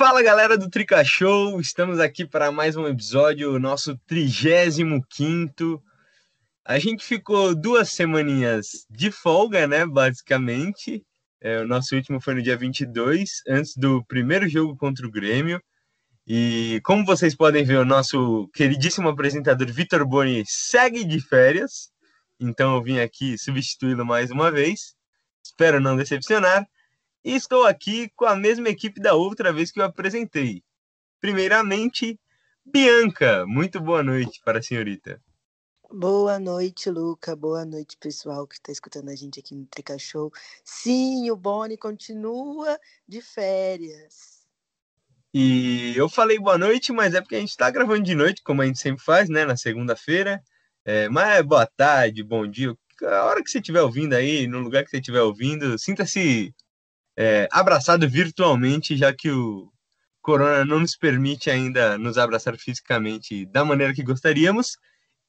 Fala galera do Trica Show, estamos aqui para mais um episódio, nosso 35. A gente ficou duas semaninhas de folga, né? Basicamente. É, o nosso último foi no dia 22, antes do primeiro jogo contra o Grêmio. E como vocês podem ver, o nosso queridíssimo apresentador Vitor Boni segue de férias. Então eu vim aqui substituí-lo mais uma vez. Espero não decepcionar. E estou aqui com a mesma equipe da outra vez que eu apresentei. Primeiramente, Bianca. Muito boa noite para a senhorita. Boa noite, Luca. Boa noite, pessoal que está escutando a gente aqui no Trica Show. Sim, o Boni continua de férias. E eu falei boa noite, mas é porque a gente está gravando de noite, como a gente sempre faz, né? Na segunda-feira. É, mas é boa tarde, bom dia. A hora que você estiver ouvindo aí, no lugar que você estiver ouvindo, sinta-se é, abraçado virtualmente, já que o Corona não nos permite ainda nos abraçar fisicamente da maneira que gostaríamos.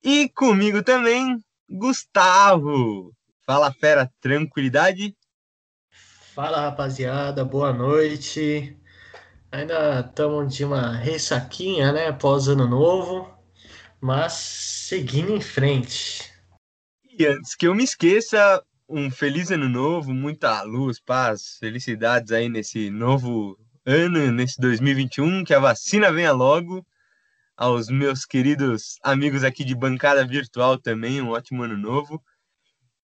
E comigo também, Gustavo. Fala, fera, tranquilidade? Fala, rapaziada, boa noite. Ainda estamos de uma ressaquinha, né? Após ano novo, mas seguindo em frente. E antes que eu me esqueça, um feliz ano novo, muita luz, paz, felicidades aí nesse novo ano, nesse 2021, que a vacina venha logo. Aos meus queridos amigos aqui de bancada virtual também, um ótimo ano novo.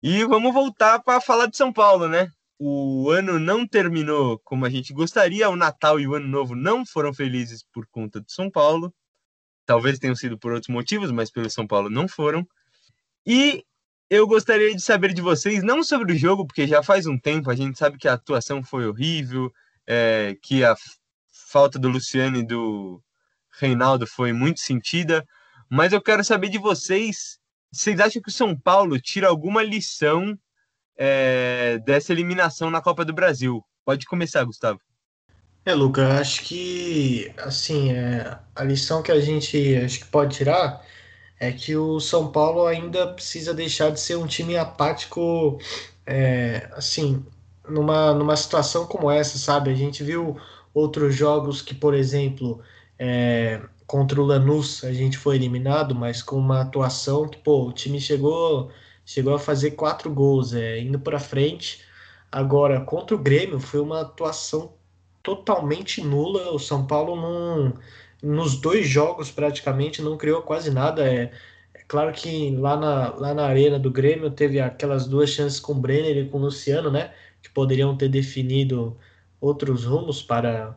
E vamos voltar para falar de São Paulo, né? o ano não terminou como a gente gostaria, o Natal e o Ano Novo não foram felizes por conta do São Paulo. Talvez tenham sido por outros motivos, mas pelo São Paulo não foram. E eu gostaria de saber de vocês, não sobre o jogo, porque já faz um tempo, a gente sabe que a atuação foi horrível, é, que a falta do Luciano e do Reinaldo foi muito sentida, mas eu quero saber de vocês, vocês acham que o São Paulo tira alguma lição é, dessa eliminação na Copa do Brasil. Pode começar, Gustavo. É, Luca, acho que assim, é, a lição que a gente acho que pode tirar é que o São Paulo ainda precisa deixar de ser um time apático, é, assim, numa, numa situação como essa, sabe? A gente viu outros jogos que, por exemplo, é, contra o Lanús a gente foi eliminado, mas com uma atuação que, pô, o time chegou chegou a fazer quatro gols, é, indo para frente. Agora, contra o Grêmio, foi uma atuação totalmente nula. O São Paulo, não, nos dois jogos, praticamente, não criou quase nada. É, é claro que lá na, lá na arena do Grêmio teve aquelas duas chances com o Brenner e com o Luciano, né? Que poderiam ter definido outros rumos para,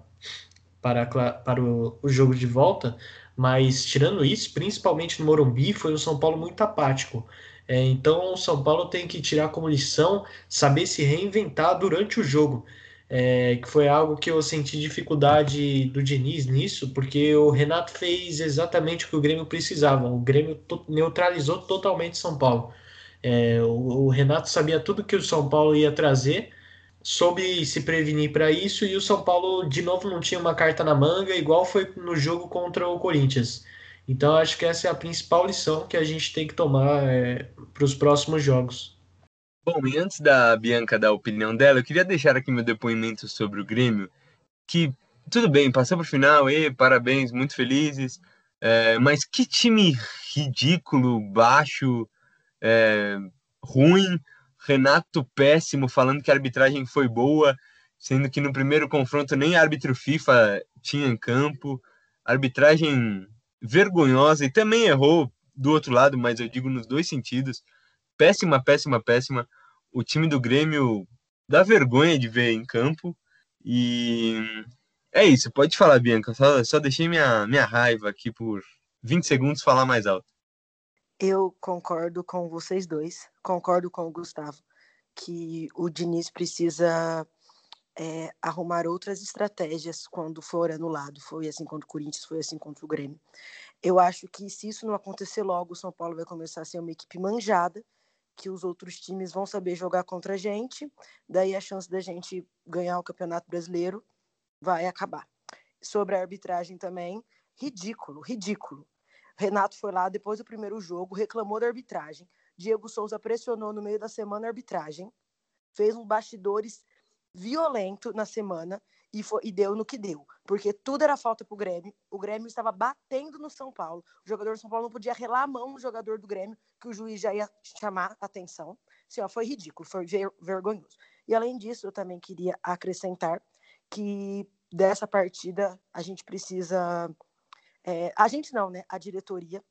para, para o, o jogo de volta. Mas tirando isso, principalmente no Morumbi, foi um São Paulo muito apático. É, então o São Paulo tem que tirar como lição saber se reinventar durante o jogo. É, que foi algo que eu senti dificuldade do Diniz nisso, porque o Renato fez exatamente o que o Grêmio precisava. O Grêmio to neutralizou totalmente São Paulo. É, o, o, Renato sabia tudo que o São Paulo ia trazer, soube se prevenir para isso, e o São Paulo de novo não tinha uma carta na manga, igual foi no jogo contra o Corinthians. Então, acho que essa é a principal lição que a gente tem que tomar é, para os próximos jogos. Bom, e antes da Bianca dar a opinião dela, eu queria deixar aqui meu depoimento sobre o Grêmio, que tudo bem, passou para o final, e parabéns, muito felizes, é, mas que time ridículo, baixo, é, ruim, Renato péssimo, falando que a arbitragem foi boa, sendo que no primeiro confronto nem árbitro FIFA tinha em campo, arbitragem vergonhosa e também errou do outro lado, mas eu digo nos dois sentidos. Péssima, péssima, péssima. O time do Grêmio dá vergonha de ver em campo. E é isso, pode falar, Bianca. Só, só deixei minha, minha raiva aqui por 20 segundos falar mais alto. Eu concordo com vocês dois, concordo com o Gustavo, que o Diniz precisa é, arrumar outras estratégias quando for anulado. Foi assim contra o Corinthians, foi assim contra o Grêmio. Eu acho que se isso não acontecer logo, o São Paulo vai começar a ser uma equipe manjada, que os outros times vão saber jogar contra a gente, daí a chance da gente ganhar o Campeonato Brasileiro vai acabar. Sobre a arbitragem também, ridículo, ridículo. Renato foi lá depois do primeiro jogo, reclamou da arbitragem. Diego Souza pressionou no meio da semana a arbitragem, fez uns bastidores violento na semana e, foi, e deu no que deu, porque tudo era falta pro Grêmio. O Grêmio estava batendo no São Paulo. O jogador do São Paulo não podia relar a mão no jogador do Grêmio, que o juiz já ia chamar atenção. Assim, ó, foi ridículo, foi ver, vergonhoso. E além disso, eu também queria acrescentar que dessa partida a gente precisa. É, a gente não, né? A diretoria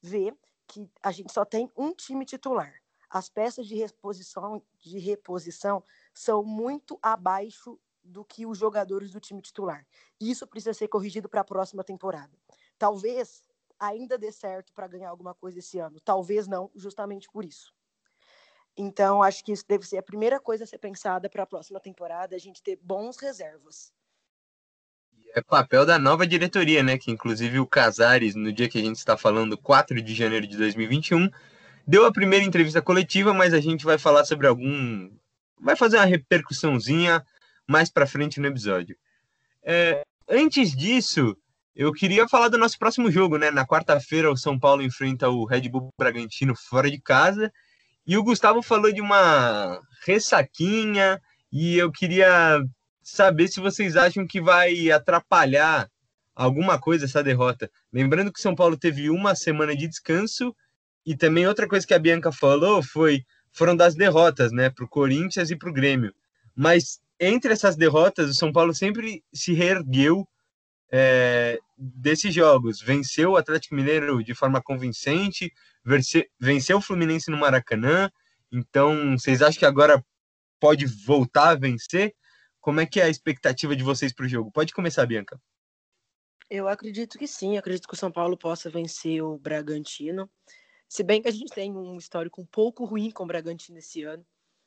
vê que a gente só tem um time titular. As peças de reposição, de reposição são muito abaixo do que os jogadores do time titular. Isso precisa ser corrigido para a próxima temporada. Talvez ainda dê certo para ganhar alguma coisa esse ano, talvez não, justamente por isso. Então, acho que isso deve ser a primeira coisa a ser pensada para a próxima temporada, a gente ter bons reservas. É papel da nova diretoria, né? Que inclusive o Casares, no dia que a gente está falando, 4 de janeiro de 2021, deu a primeira entrevista coletiva, mas a gente vai falar sobre algum. Vai fazer uma repercussãozinha mais para frente no episódio. É, antes disso, eu queria falar do nosso próximo jogo, né? Na quarta-feira, o São Paulo enfrenta o Red Bull Bragantino fora de casa. E o Gustavo falou de uma ressaquinha. E eu queria saber se vocês acham que vai atrapalhar alguma coisa essa derrota. Lembrando que São Paulo teve uma semana de descanso. E também outra coisa que a Bianca falou foi foram das derrotas, né? Para o Corinthians e para o Grêmio. Mas entre essas derrotas, o São Paulo sempre se reergueu é, desses jogos. Venceu o Atlético Mineiro de forma convincente, venceu o Fluminense no Maracanã. Então, vocês acham que agora pode voltar a vencer? Como é que é a expectativa de vocês para o jogo? Pode começar, Bianca. Eu acredito que sim, acredito que o São Paulo possa vencer o Bragantino. Se bem que a gente tem um histórico um pouco ruim com o Bragantino esse ano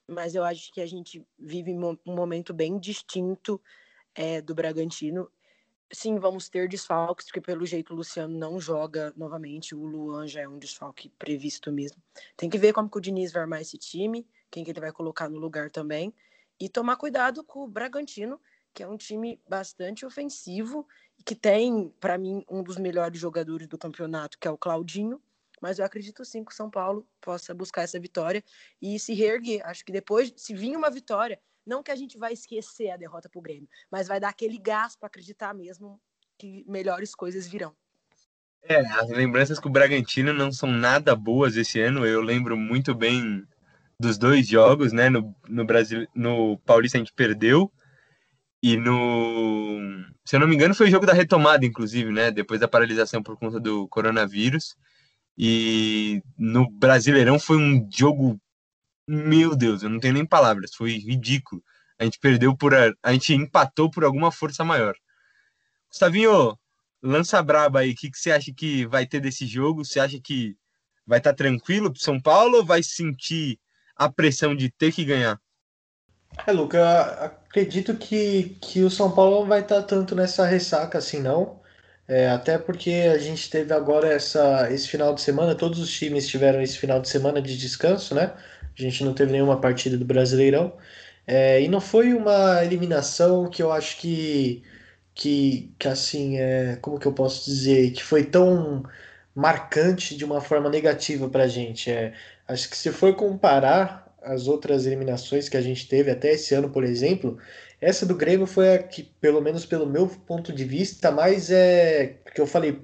mas eu acho que a gente vive um momento bem distinto é, do Bragantino. Sim, vamos ter desfalques, porque pelo jeito o Luciano não joga novamente, o Luan já é um desfalque previsto mesmo. Tem que ver como que o Diniz vai armar esse time, quem que ele vai colocar no lugar também, e tomar cuidado com o Bragantino, que é um time bastante ofensivo, e que tem, para mim, um dos melhores jogadores do campeonato, que é o Claudinho, mas eu acredito sim que o São Paulo possa buscar essa vitória e se reerguer. Acho que depois, se vir uma vitória, não que a gente vai esquecer a derrota para o Grêmio, mas vai dar aquele gás para acreditar mesmo que melhores coisas virão. É, as lembranças com o Bragantino não são nada boas esse ano. Eu lembro muito bem dos dois jogos, né? No, no Brasil, no Paulista a gente perdeu e no, se eu não me engano, foi o jogo da retomada, inclusive, né? Depois da paralisação por conta do coronavírus. E no Brasileirão foi um jogo, meu Deus, eu não tenho nem palavras, foi ridículo. A gente perdeu por a, gente empatou por alguma força maior. Gustavinho, lança braba aí, o que, que você acha que vai ter desse jogo? Você acha que vai estar tá tranquilo para São Paulo ou vai sentir a pressão de ter que ganhar? É, Luca, acredito que, que o São Paulo não vai estar tá tanto nessa ressaca assim, não. É, até porque a gente teve agora essa, esse final de semana, todos os times tiveram esse final de semana de descanso, né? A gente não teve nenhuma partida do Brasileirão. É, e não foi uma eliminação que eu acho que, que, que assim, é, como que eu posso dizer, que foi tão marcante de uma forma negativa para a gente. É, acho que se for comparar as outras eliminações que a gente teve até esse ano, por exemplo, essa do Grêmio foi a que, pelo menos pelo meu ponto de vista, mais é que eu falei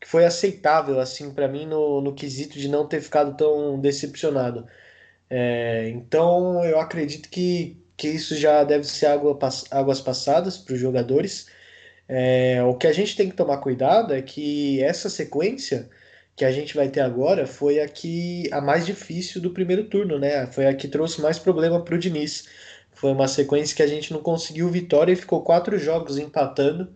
que foi aceitável assim para mim no, no quesito de não ter ficado tão decepcionado. É, então eu acredito que, que isso já deve ser água, águas passadas para os jogadores. É, o que a gente tem que tomar cuidado é que essa sequência que a gente vai ter agora foi a que a mais difícil do primeiro turno, né? Foi a que trouxe mais problema para o Diniz. Foi uma sequência que a gente não conseguiu vitória e ficou quatro jogos empatando.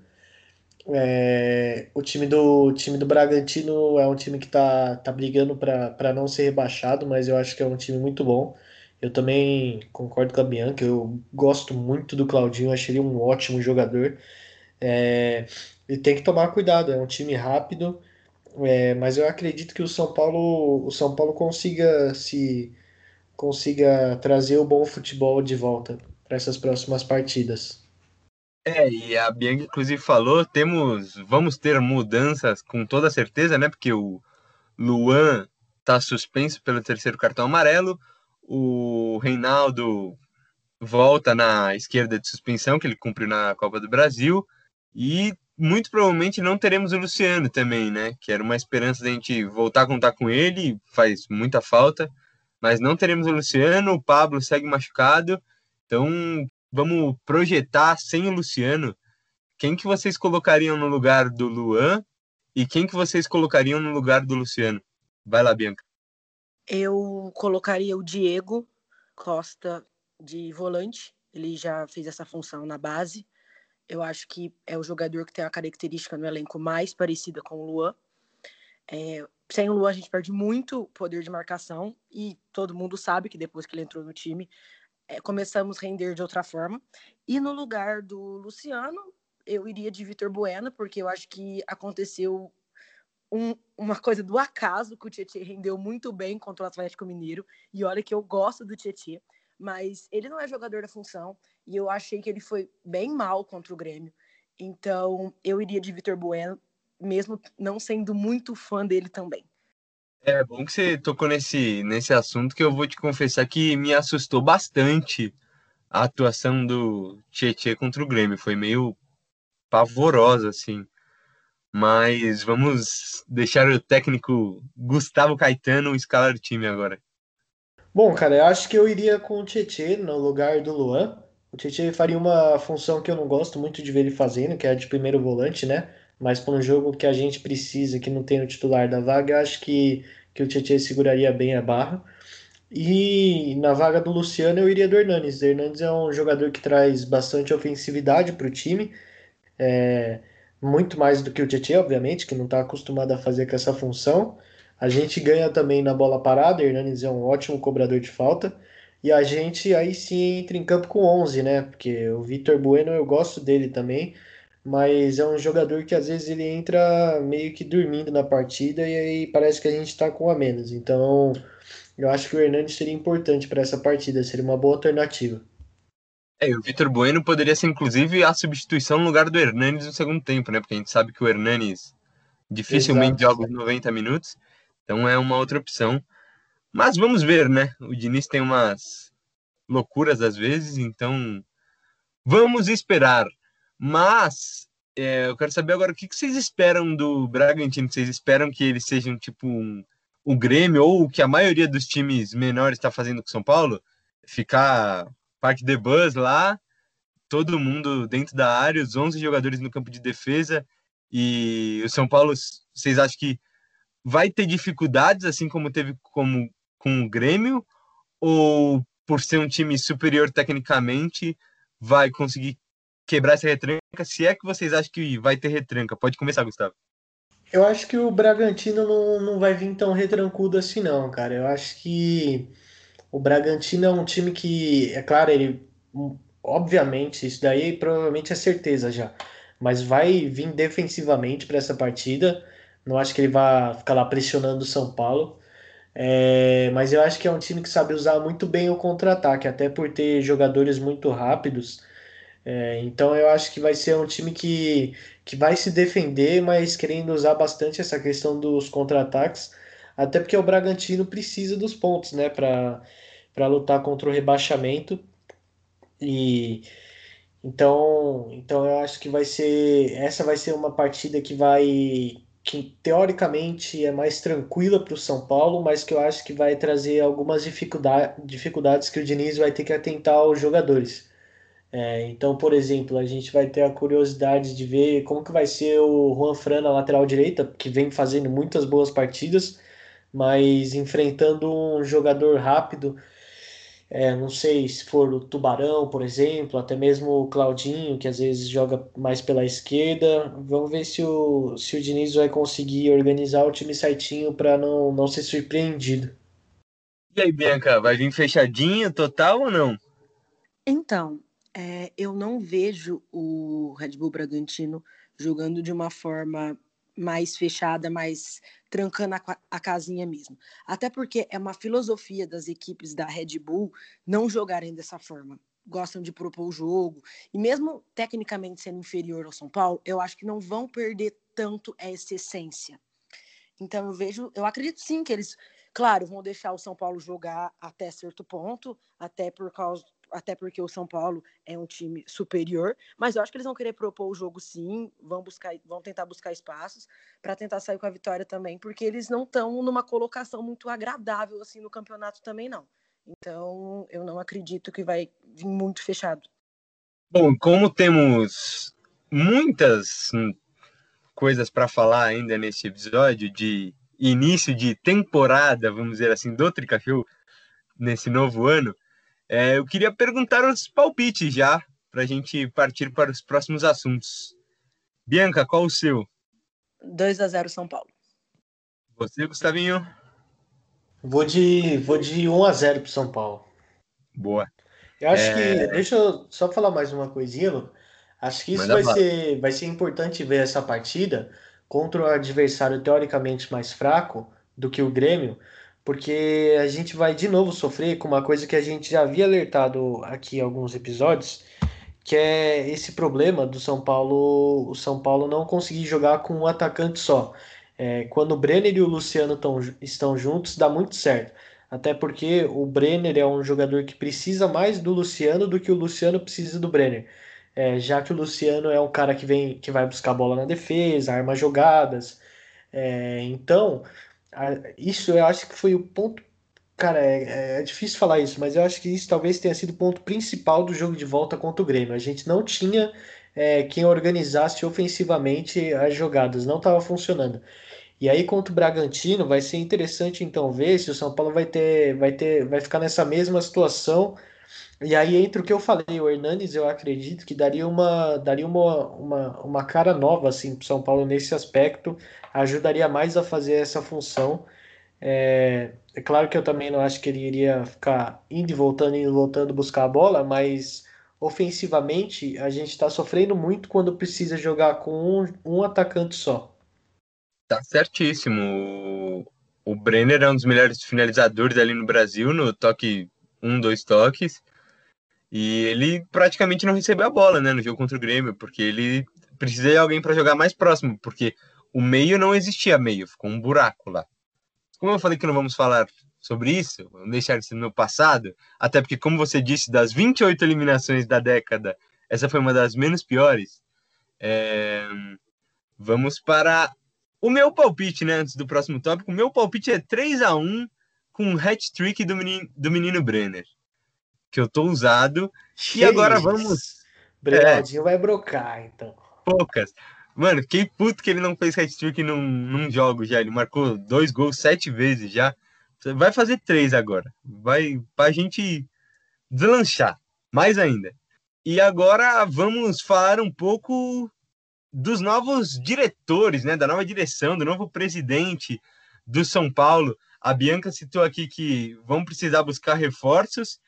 É, o time do o time do Bragantino é um time que está tá brigando para não ser rebaixado, mas eu acho que é um time muito bom. Eu também concordo com a Bianca, eu gosto muito do Claudinho, achei ele um ótimo jogador. É, e tem que tomar cuidado, é um time rápido, é, mas eu acredito que o São Paulo, o São Paulo consiga se consiga trazer o bom futebol de volta para essas próximas partidas. É, e a Bianca inclusive falou, temos, vamos ter mudanças com toda certeza, né? Porque o Luan está suspenso pelo terceiro cartão amarelo, o Reinaldo volta na esquerda de suspensão, que ele cumpriu na Copa do Brasil, e muito provavelmente não teremos o Luciano também, né? Que era uma esperança da gente voltar a contar com ele, faz muita falta, mas não teremos o Luciano, o Pablo segue machucado, então vamos projetar sem o Luciano. Quem que vocês colocariam no lugar do Luan e quem que vocês colocariam no lugar do Luciano? Vai lá, Bianca. Eu colocaria o Diego Costa de volante. Ele já fez essa função na base. Eu acho que é o jogador que tem a característica no elenco mais parecida com o Luan. É, sem o Luan, a gente perde muito poder de marcação e todo mundo sabe que depois que ele entrou no time, é, começamos a render de outra forma. E no lugar do Luciano, eu iria de Vitor Bueno, porque eu acho que aconteceu um, uma coisa do acaso que o Tietchan rendeu muito bem contra o Atlético Mineiro. E olha que eu gosto do Tietchan, mas ele não é jogador da função e eu achei que ele foi bem mal contra o Grêmio. Então eu iria de Vitor Bueno, mesmo não sendo muito fã dele também. É bom que você tocou nesse, nesse assunto que eu vou te confessar que me assustou bastante a atuação do Tietchan contra o Grêmio. Foi meio pavorosa, assim. Mas vamos deixar o técnico Gustavo Caetano escalar o time agora. Bom, cara, eu acho que eu iria com o Tietchan no lugar do Luan. O Tietchan faria uma função que eu não gosto muito de ver ele fazendo, que é de primeiro volante, né? Mas para um jogo que a gente precisa, que não tem o titular da vaga, eu acho que, que o Tietchan seguraria bem a barra. E na vaga do Luciano eu iria do Hernanes. O Hernanes é um jogador que traz bastante ofensividade para o time. É, muito mais do que o Tietchan, obviamente, que não está acostumado a fazer com essa função. A gente ganha também na bola parada, Hernanes é um ótimo cobrador de falta. E a gente aí sim entra em campo com 11, né? Porque o Vitor Bueno eu gosto dele também, mas é um jogador que às vezes ele entra meio que dormindo na partida e aí parece que a gente está com a menos. Então eu acho que o Hernandes seria importante para essa partida, seria uma boa alternativa. É, o Vitor Bueno poderia ser, inclusive, a substituição no lugar do Hernanes no segundo tempo, né? Porque a gente sabe que o Hernanes dificilmente Exato. joga os 90 minutos, então é uma outra opção. Mas vamos ver, né? O Diniz tem umas loucuras às vezes, então vamos esperar. Mas é, eu quero saber agora o que, que vocês esperam do Bragantino. Vocês esperam que ele seja um tipo um, um Grêmio ou o que a maioria dos times menores está fazendo com São Paulo? Ficar Parque de Bus lá, todo mundo dentro da área, os 11 jogadores no campo de defesa. E o São Paulo, vocês acham que vai ter dificuldades, assim como teve como, com o Grêmio? Ou por ser um time superior tecnicamente, vai conseguir quebrar essa retranca? Se é que vocês acham que vai ter retranca, pode começar, Gustavo. Eu acho que o Bragantino não, não vai vir tão retrancudo assim, não, cara. Eu acho que o Bragantino é um time que, é claro, ele obviamente, isso daí provavelmente é certeza já, mas vai vir defensivamente para essa partida. Não acho que ele vai ficar lá pressionando o São Paulo. É, mas eu acho que é um time que sabe usar muito bem o contra-ataque, até por ter jogadores muito rápidos. É, então eu acho que vai ser um time que, que vai se defender, mas querendo usar bastante essa questão dos contra-ataques, até porque o Bragantino precisa dos pontos, né, para lutar contra o rebaixamento. E então, então eu acho que vai ser essa vai ser uma partida que vai que teoricamente é mais tranquila para o São Paulo, mas que eu acho que vai trazer algumas dificuldade, dificuldades que o Diniz vai ter que atentar aos jogadores. É, então, por exemplo, a gente vai ter a curiosidade de ver como que vai ser o Juan Fran na lateral direita, que vem fazendo muitas boas partidas, mas enfrentando um jogador rápido é, não sei se for o Tubarão, por exemplo, até mesmo o Claudinho, que às vezes joga mais pela esquerda. Vamos ver se o, se o Diniz vai conseguir organizar o time certinho para não, não ser surpreendido. E aí, Bianca, vai vir fechadinho total ou não? Então, é, eu não vejo o Red Bull Bragantino jogando de uma forma mais fechada, mais trancando a, a, casinha mesmo. Até porque é uma filosofia das equipes da Red Bull não jogarem dessa forma. Gostam de propor o jogo. E mesmo tecnicamente sendo inferior ao São Paulo, eu acho que não vão perder tanto essa essência. Então eu vejo, eu acredito sim que eles, claro, vão deixar o São Paulo jogar até certo ponto, até por causa até porque o São Paulo é um time superior, mas eu acho que eles vão querer propor o jogo sim, vão buscar, vão tentar buscar espaços para tentar sair com a vitória também, porque eles não estão numa colocação muito agradável assim no campeonato também não. Então, eu não acredito que vai vir muito fechado. Bom, como temos muitas coisas para falar ainda nesse episódio de início de temporada, vamos dizer assim, do Tricachou nesse novo ano, é, eu queria perguntar os palpites já, para a gente partir para os próximos assuntos. Bianca, qual o seu? 2 a 0 São Paulo. Você, Gustavinho? Vou de, vou de 1 a 0 pro São Paulo. Boa. Eu acho é... que. Deixa eu só falar mais uma coisinha, Lu. Acho que isso vai ser, vai ser importante ver essa partida contra o adversário teoricamente mais fraco do que o Grêmio, porque a gente vai de novo sofrer com uma coisa que a gente já havia alertado aqui em alguns episódios, que é esse problema do São Paulo, o São Paulo não conseguir jogar com um atacante só. É, quando o Brenner e o Luciano tão, estão juntos, dá muito certo. Até porque o Brenner é um jogador que precisa mais do Luciano do que o Luciano precisa do Brenner. É, já que o Luciano é um cara que vem que vai buscar bola na defesa, arma jogadas. É, então, isso eu acho que foi o ponto. Cara, é, é, difícil falar isso, mas eu acho que isso talvez tenha sido o ponto principal do jogo de volta contra o Grêmio. A gente não tinha é, quem organizasse ofensivamente as jogadas, não estava funcionando. E aí contra o Bragantino vai ser interessante então ver se o São Paulo vai ter, vai ter, vai ficar nessa mesma situação. E aí entre o que eu falei, o Hernanes, eu acredito que daria uma, daria uma, uma, uma cara nova assim para o São Paulo nesse aspecto, ajudaria mais a fazer essa função. É, é claro que eu também não acho que ele iria ficar indo e voltando, indo e voltando buscar a bola, mas ofensivamente a gente está sofrendo muito quando precisa jogar com um, um atacante só. Tá certíssimo. O, Brenner é um dos melhores finalizadores ali no Brasil, no toque um, dois toques. E ele praticamente não recebeu a bola, né, no jogo contra o Grêmio, porque ele precisa de alguém para jogar mais próximo, porque o meio não existia meio, ficou um buraco lá. Como eu falei que não vamos falar sobre isso, vamos deixar isso no passado, até porque, como você disse, das 28 eliminações da década, essa foi uma das menos piores. É... Vamos para o meu palpite, né, antes do próximo tópico, o meu palpite é 3 a 1 com um hat-trick do menino, do menino Brenner. Que eu tô usado. e agora vamos. Brenadinho é, vai brocar, então. Poucas. Mano, fiquei puto que ele não fez hat-trick num, num jogo já. Ele marcou dois gols sete vezes já. Vai fazer três agora. Vai pra gente deslanchar. Mais ainda. E agora vamos falar um pouco dos novos diretores, né, da nova direção, do novo presidente do São Paulo. A Bianca citou aqui que vão precisar buscar reforços.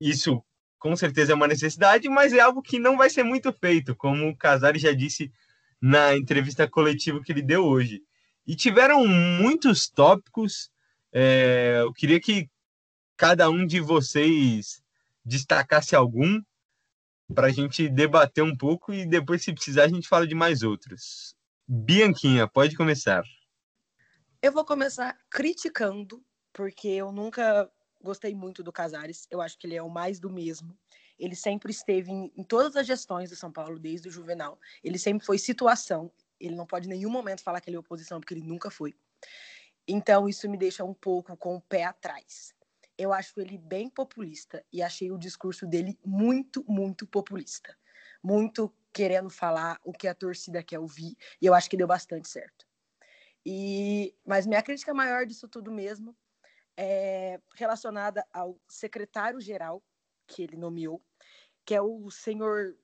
Isso com certeza é uma necessidade, mas é algo que não vai ser muito feito, como o Casares já disse na entrevista coletiva que ele deu hoje. E tiveram muitos tópicos. É, eu queria que cada um de vocês destacasse algum para a gente debater um pouco e depois, se precisar, a gente fala de mais outros. Bianquinha, pode começar. Eu vou começar criticando, porque eu nunca gostei muito do Casares. Eu acho que ele é o mais do mesmo. Ele sempre esteve em, em todas as gestões do São Paulo, desde o Juvenal. Ele sempre foi situação. Ele não pode em nenhum momento falar que ele é oposição, porque ele nunca foi. Então, isso me deixa um pouco com o pé atrás eu acho ele bem populista e achei o discurso dele muito, muito populista. Muito querendo falar o que a torcida quer ouvir, e eu acho que deu bastante certo. E mas minha crítica maior disso tudo mesmo é relacionada ao secretário-geral que ele nomeou, que é o senhor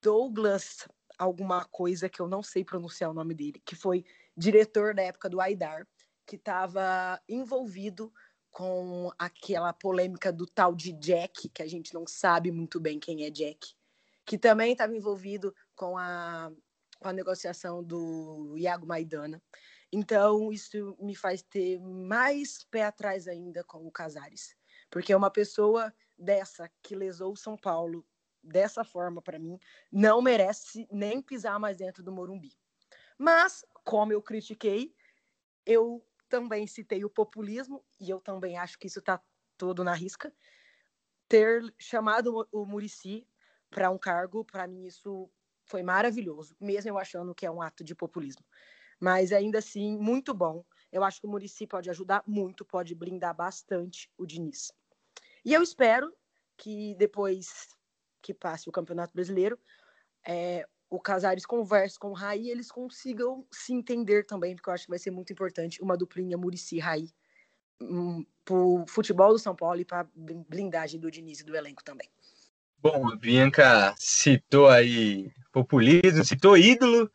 Douglas alguma coisa que eu não sei pronunciar o nome dele, que foi diretor da época do Aidar, que estava envolvido com aquela polêmica do tal de Jack, que a gente não sabe muito bem quem é Jack, que também estava envolvido com a, com a negociação do Iago Maidana. Então, isso me faz ter mais pé atrás ainda com o Casares, porque é uma pessoa dessa que lesou o São Paulo dessa forma, para mim, não merece nem pisar mais dentro do Morumbi. Mas, como eu critiquei, eu também citei o populismo, e eu também acho que isso está todo na risca. ter chamado o Murici para um cargo, para mim isso foi maravilhoso, mesmo eu achando que é um ato de populismo. Mas ainda assim, muito bom. Eu acho que o Murici pode ajudar muito, pode blindar bastante o Diniz. E eu espero que depois que passe o Campeonato Brasileiro, é, o Casares converse com o Raí, eles consigam se entender também, porque eu acho que vai ser muito importante uma duplinha Murici-Raí um, para o futebol do São Paulo e para blindagem do Diniz e do elenco também. Bom, a Bianca citou aí populismo, citou ídolo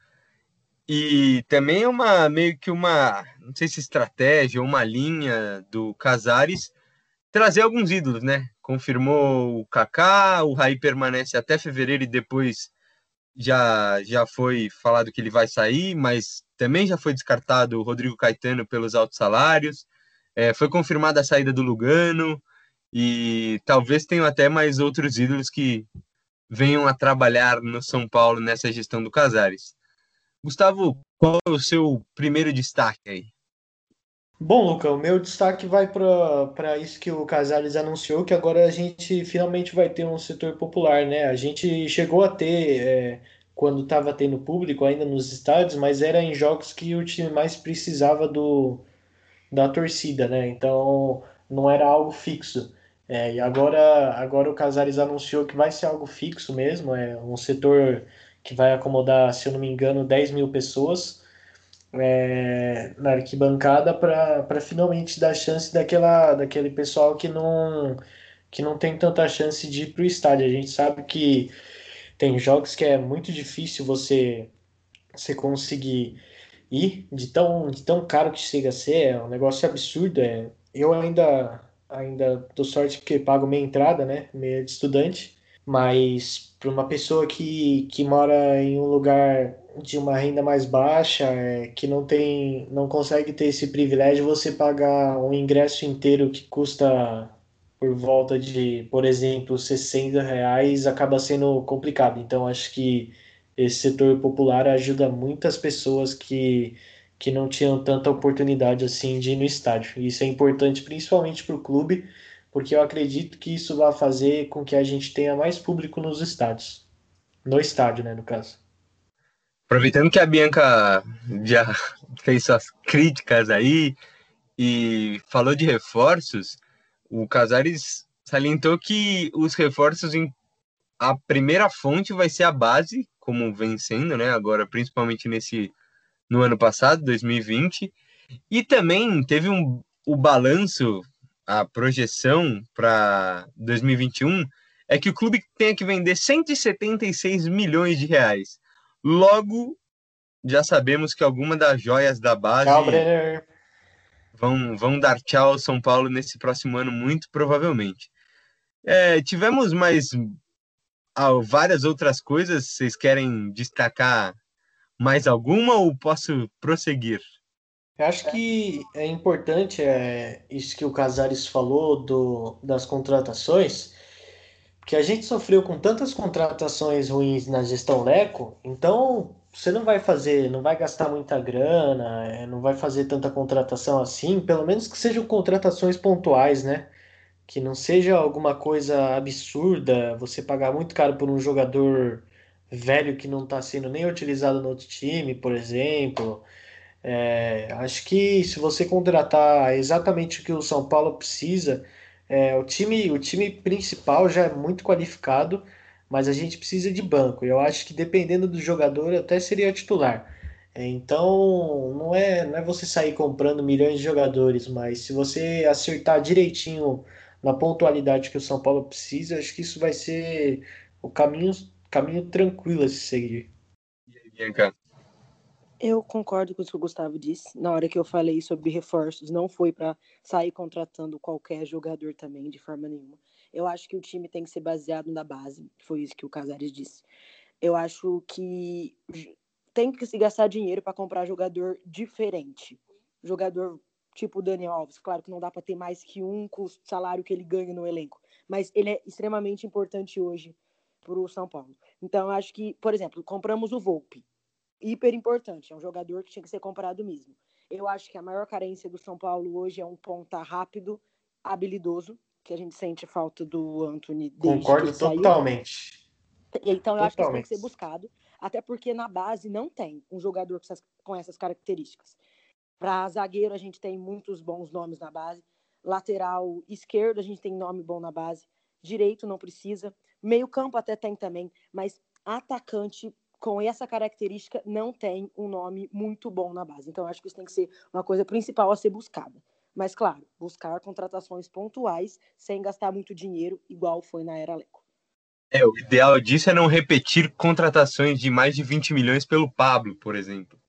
e também uma meio que uma, não sei se estratégia ou uma linha do Casares trazer alguns ídolos, né? Confirmou o Kaká, o Raí permanece até fevereiro e depois já, já foi falado que ele vai sair, mas também já foi descartado o Rodrigo Caetano pelos altos salários. É, foi confirmada a saída do Lugano e talvez tenham até mais outros ídolos que venham a trabalhar no São Paulo nessa gestão do Casares. Gustavo, qual é o seu primeiro destaque aí? Bom, Luca, o meu destaque vai para isso que o Casares anunciou, que agora a gente finalmente vai ter um setor popular, né? A gente chegou a ter, é, quando estava tendo público ainda nos estádios, mas era em jogos que o time mais precisava do, da torcida, né? Então não era algo fixo. É, e agora, agora o Casares anunciou que vai ser algo fixo mesmo, é um setor que vai acomodar, se eu não me engano, 10 mil pessoas é, na arquibancada para finalmente dar chance daquela, daquele pessoal que não, que não tem tanta chance de ir para o estádio. A gente sabe que tem jogos que é muito difícil você, você conseguir ir, de tão, de tão caro que chega a ser, é um negócio absurdo. É. Eu ainda, ainda dou sorte porque pago meia entrada, né? Meia de estudante, mas para uma pessoa que, que mora em um lugar de uma renda mais baixa, é, que não tem, não consegue ter esse privilégio, você pagar um ingresso inteiro que custa por volta de, por exemplo, 60 reais, acaba sendo complicado. Então, acho que esse setor popular ajuda muitas pessoas que, que não tinham tanta oportunidade assim de ir no estádio. Isso é importante principalmente para o clube, porque eu acredito que isso vai fazer com que a gente tenha mais público nos estádios. No estádio, né, no caso. Aproveitando que a Bianca já fez suas críticas aí e falou de reforços, o Casares salientou que os reforços em a primeira fonte vai ser a base, como vem sendo, né? Agora, principalmente nesse no ano passado, 2020, e também teve um, o balanço, a projeção para 2021 é que o clube tenha que vender 176 milhões de reais. Logo, já sabemos que alguma das joias da base tchau. Vão, vão dar tchau ao São Paulo nesse próximo ano, muito provavelmente. É, tivemos mais ah, várias outras coisas. Vocês querem destacar mais alguma ou posso prosseguir? Eu acho que é importante é, isso que o Casares falou do, das contratações que a gente sofreu com tantas contratações ruins na gestão Leco, então você não vai fazer, não vai gastar muita grana, é, não vai fazer tanta contratação assim, pelo menos que sejam contratações pontuais, né? Que não seja alguma coisa absurda, você pagar muito caro por um jogador velho que não está sendo nem utilizado no outro time, por exemplo. É, acho que se você contratar exatamente o que o São Paulo precisa, é, o, time, o time principal já é muito qualificado, mas a gente precisa de banco. Eu acho que dependendo do jogador, até seria titular. É, então, não é, não é você sair comprando milhões de jogadores, mas se você acertar direitinho na pontualidade que o São Paulo precisa, acho que isso vai ser o caminho, caminho tranquilo a se seguir. E aí, Bianca? Eu concordo com o que o Gustavo disse. Na hora que eu falei sobre reforços, não foi para sair contratando qualquer jogador também, de forma nenhuma. Eu acho que o time tem que ser baseado na base. Foi isso que o Casares disse. Eu acho que tem que se gastar dinheiro para comprar jogador diferente. Jogador tipo o Daniel Alves. Claro que não dá para ter mais que um com o salário que ele ganha no elenco. Mas ele é extremamente importante hoje para o São Paulo. Então, acho que, por exemplo, compramos o Volpe hiper importante. É um jogador que tinha que ser comprado mesmo. Eu acho que a maior carência do São Paulo hoje é um ponta rápido, habilidoso, que a gente sente falta do Anthony. Concordo totalmente. Então eu totalmente. acho que isso tem que ser buscado, até porque na base não tem um jogador com essas características. Para zagueiro, a gente tem muitos bons nomes na base. Lateral esquerdo, a gente tem nome bom na base. Direito não precisa. Meio campo até tem também, mas atacante com essa característica não tem um nome muito bom na base. Então, acho que isso tem que ser uma coisa principal a ser buscada. Mas, claro, buscar contratações pontuais sem gastar muito dinheiro, igual foi na era Leco. É, o ideal disso é não repetir contratações de mais de 20 milhões pelo Pablo, por exemplo.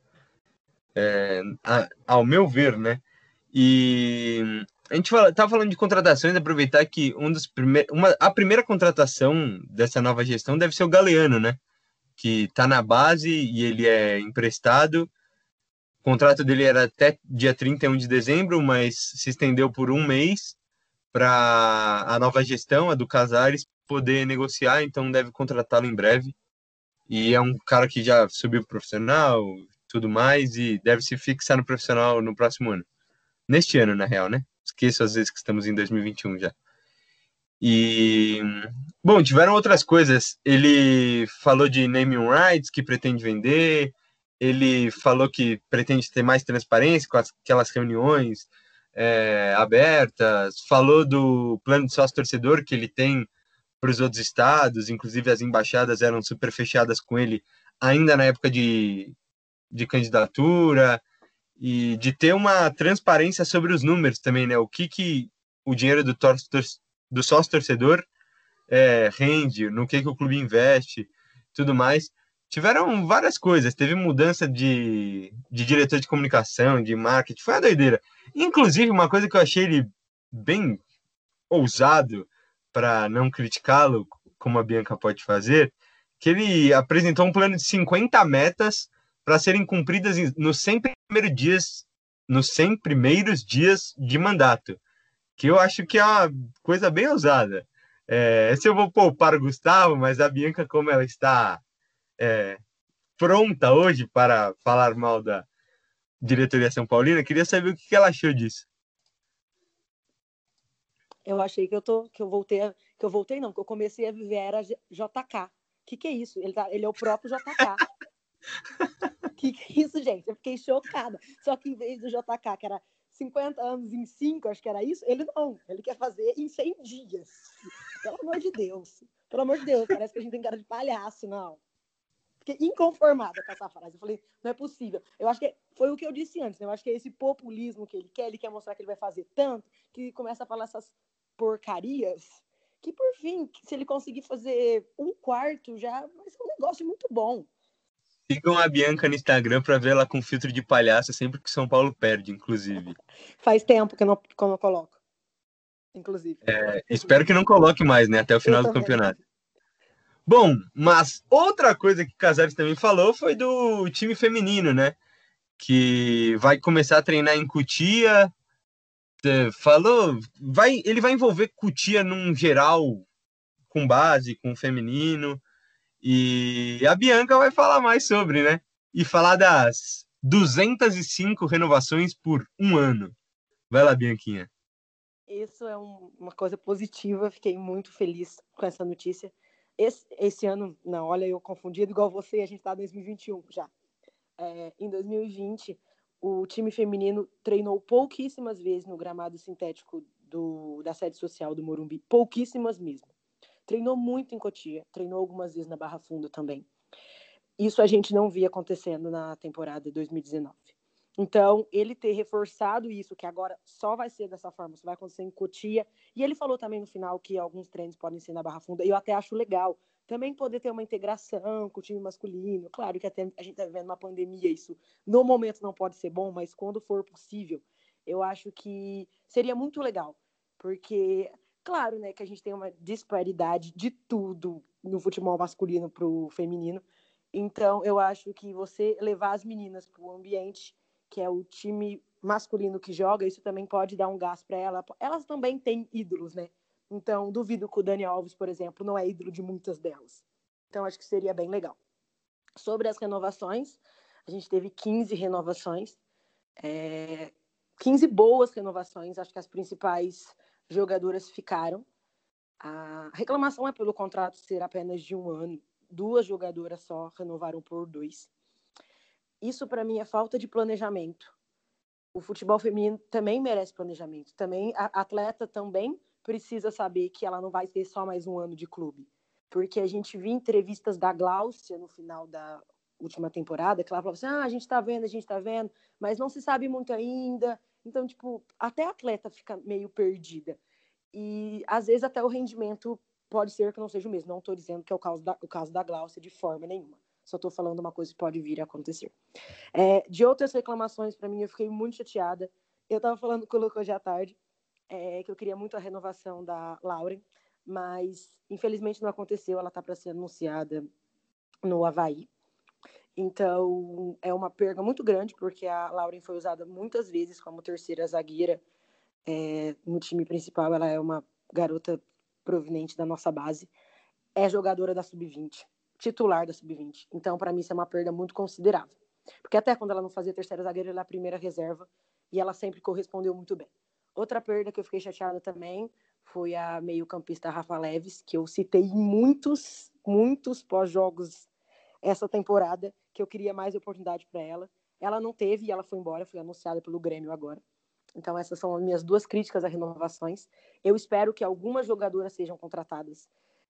É, a, ao meu ver, né? E a gente fala, tá falando de contratações, aproveitar que um dos primeiros, uma, a primeira contratação dessa nova gestão deve ser o Galeano, né? Que tá na base e ele é emprestado. O contrato dele era até dia 31 de dezembro, mas se estendeu por um mês para a nova gestão, a do Casares, poder negociar, então deve contratá-lo em breve. E é um cara que já subiu profissional, tudo mais, e deve se fixar no profissional no próximo ano. Neste ano, na real, né? Esqueço às vezes que estamos em 2021 já. E bom, tiveram outras coisas. Ele falou de naming rights que pretende vender. Ele falou que pretende ter mais transparência com aquelas reuniões é, abertas. Falou do plano de sócio torcedor que ele tem para os outros estados. Inclusive as embaixadas eram super fechadas com ele ainda na época de, de candidatura e de ter uma transparência sobre os números também, né? O que, que o dinheiro do, tor do sócio torcedor é, rende, no que, que o clube investe, tudo mais. Tiveram várias coisas, teve mudança de, de diretor de comunicação, de marketing, foi a doideira. Inclusive, uma coisa que eu achei ele bem ousado, para não criticá-lo, como a Bianca pode fazer, que ele apresentou um plano de 50 metas para serem cumpridas nos 100 primeiros dias, nos 100 primeiros dias de mandato, que eu acho que é uma coisa bem ousada. É, esse eu vou poupar o Gustavo, mas a Bianca, como ela está é, pronta hoje para falar mal da diretoria São Paulina, queria saber o que ela achou disso. Eu achei que eu tô, que eu voltei, que eu voltei não, que eu comecei a viver era JK. O que, que é isso? Ele, tá, ele é o próprio JK. que, que é isso, gente? Eu fiquei chocada. Só que em vez do JK, que era 50 anos em 5, acho que era isso, ele não. Ele quer fazer em 100 dias. Pelo amor de Deus. Pelo amor de Deus, parece que a gente tem cara de palhaço, não. Fiquei inconformada com essa frase. Eu falei, não é possível. Eu acho que foi o que eu disse antes, né? Eu acho que é esse populismo que ele quer, ele quer mostrar que ele vai fazer tanto, que começa a falar essas porcarias que, por fim, se ele conseguir fazer um quarto, já vai ser um negócio muito bom. Sigam a Bianca no Instagram para ver ela com filtro de palhaço sempre que São Paulo perde, inclusive. Faz tempo que eu não, que eu não coloco. Inclusive. É, espero que não coloque mais, né? Até o final do campeonato. Bom, mas outra coisa que Casares também falou foi do time feminino, né? Que vai começar a treinar em Cutia. Falou, vai, ele vai envolver Cutia num geral com base, com feminino. E a Bianca vai falar mais sobre, né? E falar das 205 renovações por um ano. Vai lá, Bianquinha. Isso é um, uma coisa positiva, fiquei muito feliz com essa notícia. Esse, esse ano, não, olha, eu confundido igual você, a gente está em 2021 já. É, em 2020, o time feminino treinou pouquíssimas vezes no gramado sintético do, da sede social do Morumbi, pouquíssimas mesmo. Treinou muito em Cotia, treinou algumas vezes na Barra Funda também. Isso a gente não via acontecendo na temporada 2019. Então, ele ter reforçado isso, que agora só vai ser dessa forma, só vai acontecer em Cotia. E ele falou também no final que alguns treinos podem ser na Barra Funda, e eu até acho legal. Também poder ter uma integração com o time masculino. Claro que até a gente está vivendo uma pandemia, isso no momento não pode ser bom, mas quando for possível, eu acho que seria muito legal. Porque Claro, né, que a gente tem uma disparidade de tudo no futebol masculino para o feminino. Então, eu acho que você levar as meninas para o ambiente que é o time masculino que joga, isso também pode dar um gás para ela. Elas também têm ídolos, né? Então, duvido que o Dani Alves, por exemplo, não é ídolo de muitas delas. Então, acho que seria bem legal. Sobre as renovações, a gente teve 15 renovações, é, 15 boas renovações. Acho que as principais jogadoras ficaram. A reclamação é pelo contrato ser apenas de um ano. Duas jogadoras só renovaram por dois. Isso, para mim, é falta de planejamento. O futebol feminino também merece planejamento. Também a atleta também precisa saber que ela não vai ter só mais um ano de clube. Porque a gente viu entrevistas da Gláucia no final da última temporada, que ela falava assim: ah, a gente tá vendo, a gente tá vendo, mas não se sabe muito ainda. Então, tipo, até a atleta fica meio perdida. E às vezes até o rendimento pode ser que não seja o mesmo. Não estou dizendo que é o caso da, o caso da Glaucia de forma nenhuma. Só estou falando uma coisa que pode vir a acontecer. É, de outras reclamações, para mim, eu fiquei muito chateada. Eu estava falando com o Lucas hoje à tarde é, que eu queria muito a renovação da Lauren, mas infelizmente não aconteceu. Ela está para ser anunciada no Havaí. Então, é uma perda muito grande, porque a Lauren foi usada muitas vezes como terceira zagueira é, no time principal. Ela é uma garota proveniente da nossa base. É jogadora da Sub-20, titular da Sub-20. Então, para mim, isso é uma perda muito considerável. Porque até quando ela não fazia terceira zagueira, ela é a primeira reserva e ela sempre correspondeu muito bem. Outra perda que eu fiquei chateada também foi a meio-campista Rafa Leves, que eu citei em muitos, muitos pós-jogos essa temporada, que eu queria mais oportunidade para ela. Ela não teve e ela foi embora, foi anunciada pelo Grêmio agora. Então, essas são as minhas duas críticas a renovações. Eu espero que algumas jogadoras sejam contratadas.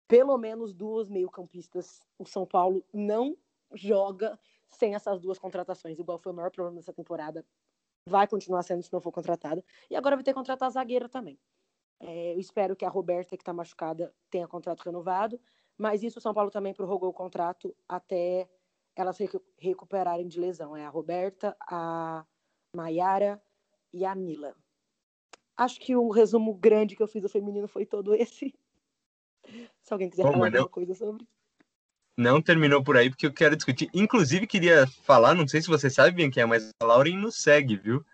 Pelo menos duas meio-campistas. O São Paulo não joga sem essas duas contratações, igual foi o maior problema dessa temporada. Vai continuar sendo se não for contratada. E agora vai ter que contratar a zagueira também. É, eu espero que a Roberta, que está machucada, tenha contrato renovado. Mas isso o São Paulo também prorrogou o contrato até elas recuperarem de lesão. É a Roberta, a Maiara e a Mila. Acho que o resumo grande que eu fiz do feminino foi todo esse. Se alguém quiser Bom, falar alguma coisa sobre. Não terminou por aí, porque eu quero discutir. Inclusive, queria falar, não sei se você sabe bem quem é, mas a Lauren nos segue, viu?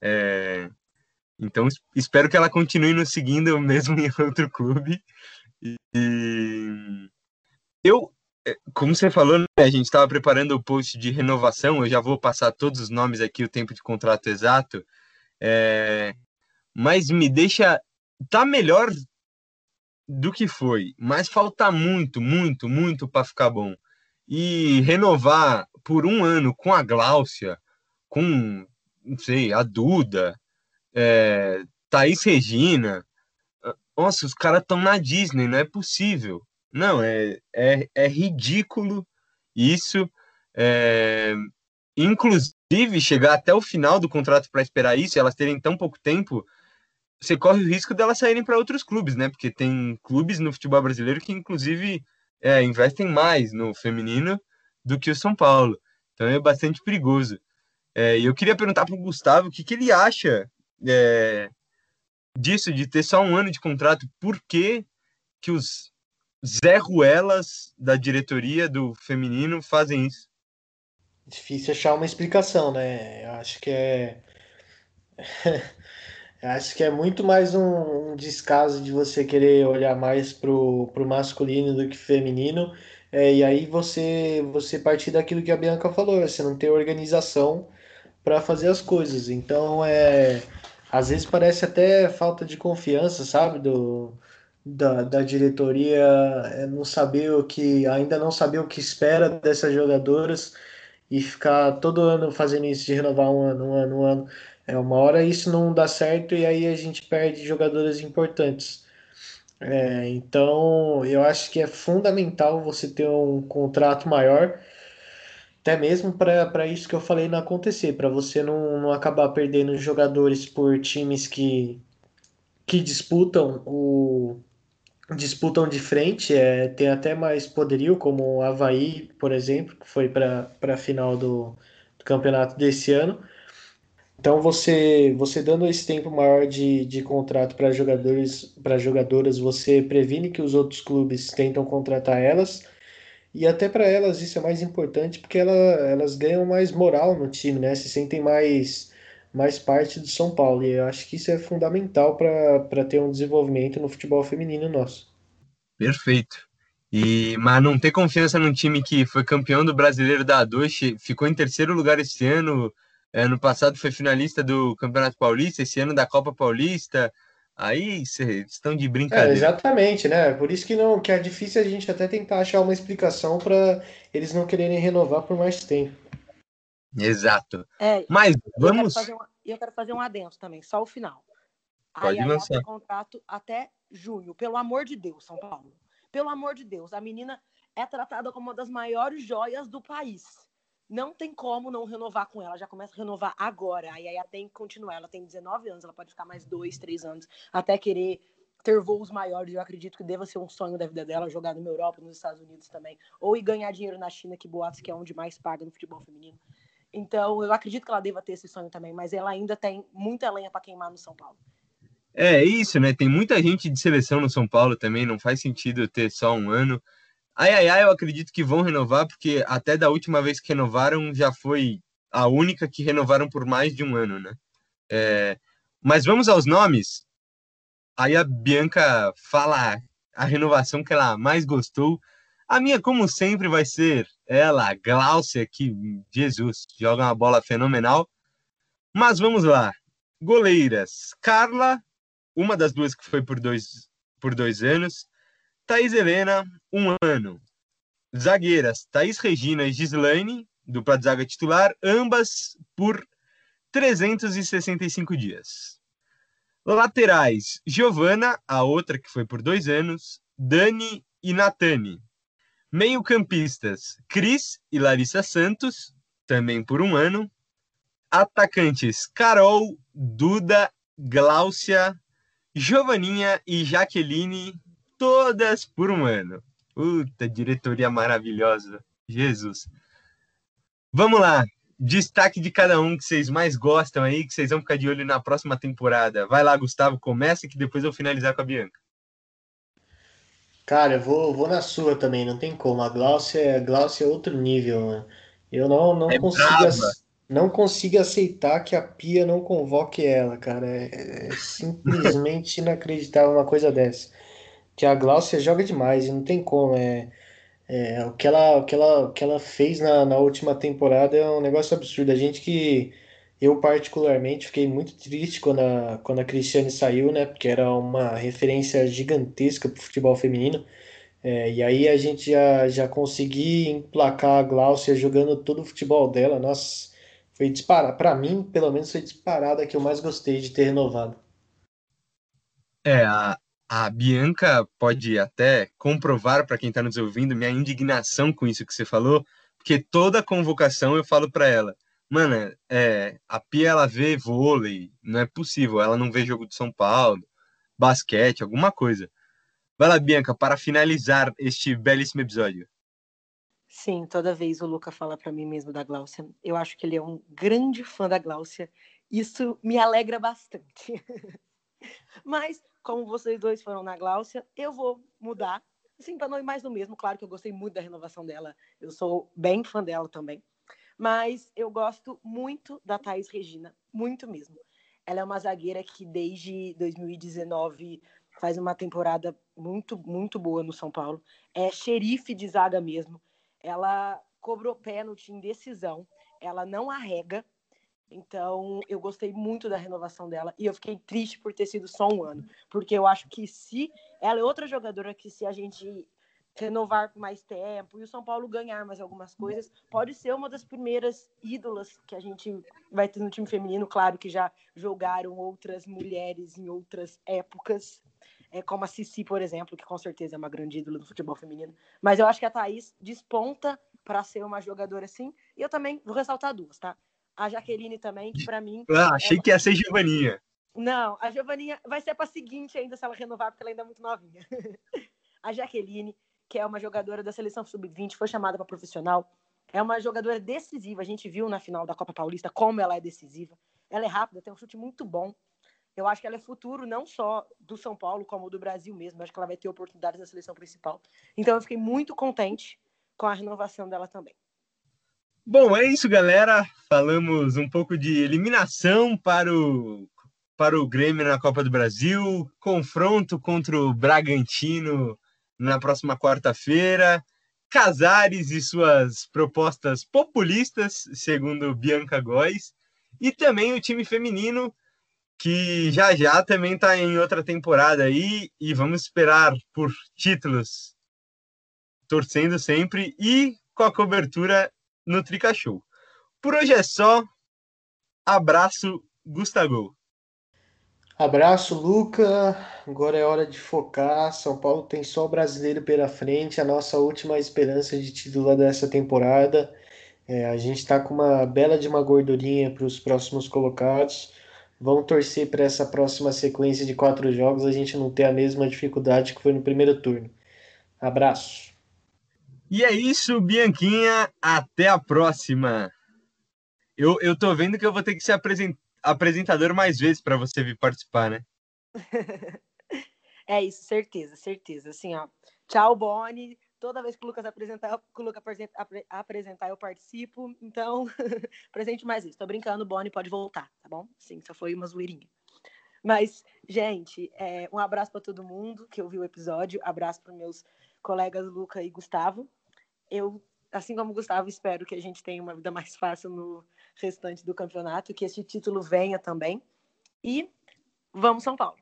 É... Então, espero que ela continue nos seguindo mesmo em outro clube. E eu, como você falou, né, a gente estava preparando o post de renovação, eu já vou passar todos os nomes aqui, o tempo de contrato exato. É, mas me deixa. Tá melhor do que foi, mas falta muito, muito, muito para ficar bom. E renovar por um ano com a Gláucia, com, não sei, a Duda, é, Thaís Regina. Nossa, os caras estão na Disney, não é possível. Não, é, é, é ridículo isso. É, inclusive, chegar até o final do contrato para esperar isso, elas terem tão pouco tempo, você corre o risco delas saírem para outros clubes, né? Porque tem clubes no futebol brasileiro que, inclusive, é, investem mais no feminino do que o São Paulo. Então é bastante perigoso. É, eu queria perguntar para o Gustavo o que, que ele acha é, disso, de ter só um ano de contrato. Por que, que os Zé Ruelas da diretoria do feminino fazem isso? Difícil achar uma explicação, né? Eu acho que é. acho que é muito mais um, um, descaso de você querer olhar mais pro, pro masculino do que feminino. É, e aí você, você partir daquilo que a Bianca falou, você não tem organização para fazer as coisas. Então é. Às vezes parece até falta de confiança, sabe? Do, da, da diretoria é não saber o que ainda não saber o que espera dessas jogadoras e ficar todo ano fazendo isso de renovar um ano, um ano, um ano. É uma hora isso não dá certo e aí a gente perde jogadoras importantes. É, então eu acho que é fundamental você ter um contrato maior, até mesmo para isso que eu falei não acontecer, para você não, não acabar perdendo jogadores por times que, que disputam o, disputam de frente, é, tem até mais poderio, como o Havaí, por exemplo, que foi para a final do, do, campeonato desse ano. Então você você dando esse tempo maior de, de contrato para jogadores para jogadoras, você previne que os outros clubes tentam contratar elas. E até para elas isso é mais importante porque ela, elas ganham mais moral no time, né? Se sentem mais mais parte do São Paulo. E eu acho que isso é fundamental para ter um desenvolvimento no futebol feminino nosso. Perfeito. E, mas não ter confiança num time que foi campeão do brasileiro da A2, ficou em terceiro lugar esse ano. É, no passado foi finalista do Campeonato Paulista, esse ano da Copa Paulista. Aí vocês estão de brincadeira. É, exatamente, né? Por isso que não, que é difícil a gente até tentar achar uma explicação para eles não quererem renovar por mais tempo. Exato. É, Mas eu vamos. fazer um, eu quero fazer um adendo também, só o final. Pode lançar. tem contrato até junho, pelo amor de Deus, São Paulo. Pelo amor de Deus, a menina é tratada como uma das maiores joias do país. Não tem como não renovar com ela, já começa a renovar agora. Aí ela tem que continuar. Ela tem 19 anos, ela pode ficar mais dois, três anos, até querer ter voos maiores. Eu acredito que deva ser um sonho da vida dela jogar numa Europa, nos Estados Unidos também, ou ir ganhar dinheiro na China, que boatos que é onde mais paga no futebol feminino. Então, eu acredito que ela deva ter esse sonho também, mas ela ainda tem muita lenha para queimar no São Paulo. É isso, né? Tem muita gente de seleção no São Paulo também, não faz sentido ter só um ano. Ai, ai, ai, eu acredito que vão renovar, porque até da última vez que renovaram já foi a única que renovaram por mais de um ano, né? É, mas vamos aos nomes. Aí a Bianca fala a renovação que ela mais gostou. A minha, como sempre, vai ser ela, Gláucia, que Jesus, joga uma bola fenomenal. Mas vamos lá. Goleiras, Carla, uma das duas que foi por dois, por dois anos. Thaís Helena, um ano. Zagueiras, Thaís Regina e Gislaine, dupla de zaga titular, ambas por 365 dias. Laterais, Giovana, a outra que foi por dois anos, Dani e Natane. Meio-campistas, Cris e Larissa Santos, também por um ano. Atacantes, Carol, Duda, Gláucia, Giovaninha e Jaqueline, todas por um ano. Puta, diretoria maravilhosa. Jesus. Vamos lá. Destaque de cada um que vocês mais gostam aí, que vocês vão ficar de olho na próxima temporada. Vai lá, Gustavo, começa que depois eu finalizar com a Bianca. Cara, eu vou, vou na sua também, não tem como. A Gláucia, a Gláucia é outro nível, mano. Eu não, não É consigo, não consigo aceitar que a Pia não convoque ela, cara. É, é simplesmente inacreditável uma coisa dessa. Que a Gláucia joga demais e não tem como. É, é, o que ela, o que ela, o que ela fez na, na última temporada é um negócio absurdo. A gente que eu particularmente fiquei muito triste quando a, quando a Cristiane saiu, né? Porque era uma referência gigantesca pro futebol feminino. É, e aí a gente já, já consegui emplacar a Gláucia jogando todo o futebol dela. Nossa, foi disparado. Para mim, pelo menos, foi disparada que eu mais gostei de ter renovado. É, a, a Bianca pode até comprovar para quem está nos ouvindo minha indignação com isso que você falou, porque toda convocação eu falo para ela, mano, é, a Pia ela vê vôlei, não é possível, ela não vê jogo de São Paulo, basquete, alguma coisa. Vai lá, Bianca, para finalizar este belíssimo episódio. Sim, toda vez o Luca fala para mim mesmo da Gláucia. Eu acho que ele é um grande fã da Gláucia. Isso me alegra bastante. Mas, como vocês dois foram na Gláucia, eu vou mudar. Assim, para não ir mais no mesmo. Claro que eu gostei muito da renovação dela. Eu sou bem fã dela também. Mas eu gosto muito da Thaís Regina. Muito mesmo. Ela é uma zagueira que desde 2019 faz uma temporada muito, muito boa no São Paulo. É xerife de zaga mesmo. Ela cobrou pênalti em decisão. Ela não arrega. Então, eu gostei muito da renovação dela e eu fiquei triste por ter sido só um ano, porque eu acho que se ela é outra jogadora que se a gente renovar por mais tempo e o São Paulo ganhar mais algumas coisas, pode ser uma das primeiras ídolas que a gente vai ter no time feminino, claro que já jogaram outras mulheres em outras épocas, é, como a Cici, por exemplo, que com certeza é uma grande ídola do futebol feminino, mas eu acho que a Thaís desponta para ser uma jogadora assim, e eu também vou ressaltar duas, tá? A Jaqueline também, que para mim. Ah, achei que ia ser Giovaninha. Não, a Giovaninha vai ser para seguinte ainda se ela renovar, porque ela ainda é muito novinha. a Jaqueline, que é uma jogadora da seleção sub-20, foi chamada para profissional. É uma jogadora decisiva. A gente viu na final da Copa Paulista como ela é decisiva. Ela é rápida, tem um chute muito bom. Eu acho que ela é futuro não só do São Paulo, como do Brasil mesmo. Eu acho que ela vai ter oportunidades na seleção principal. Então eu fiquei muito contente com a renovação dela também. Bom, é isso, galera. Falamos um pouco de eliminação para o, para o Grêmio na Copa do Brasil, confronto contra o Bragantino na próxima quarta-feira, Casares e suas propostas populistas, segundo Bianca Góes, e também o time feminino que já já também está em outra temporada aí e vamos esperar por títulos, torcendo sempre e com a cobertura no Trica Show. Por hoje é só. Abraço, Gustavo. Abraço, Luca. Agora é hora de focar. São Paulo tem só o brasileiro pela frente, a nossa última esperança de título dessa temporada. É, a gente está com uma bela de uma gordurinha para os próximos colocados. Vamos torcer para essa próxima sequência de quatro jogos a gente não ter a mesma dificuldade que foi no primeiro turno. Abraço. E é isso, Bianquinha. Até a próxima. Eu, eu tô vendo que eu vou ter que ser apresentador mais vezes para você vir participar, né? é isso, certeza, certeza. Assim, ó. Tchau, Boni. Toda vez que o Lucas apresentar, o Lucas apresentar, eu participo. Então, presente mais isso. Tô brincando, Boni pode voltar, tá bom? Sim, só foi uma zoeirinha. Mas, gente, é, um abraço para todo mundo que ouviu o episódio. Abraço para meus colegas Luca e Gustavo. Eu, assim como o Gustavo, espero que a gente tenha uma vida mais fácil no restante do campeonato, que esse título venha também. E vamos, São Paulo!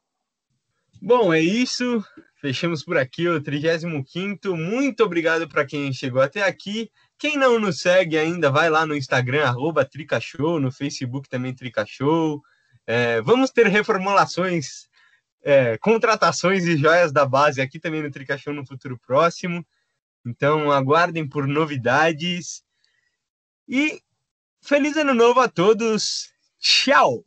Bom, é isso. Fechamos por aqui o 35. Muito obrigado para quem chegou até aqui. Quem não nos segue ainda, vai lá no Instagram, arroba Tricashow, no Facebook também Tricashow. É, vamos ter reformulações, é, contratações e joias da base aqui também no Tricashow no futuro próximo. Então aguardem por novidades. E feliz ano novo a todos. Tchau!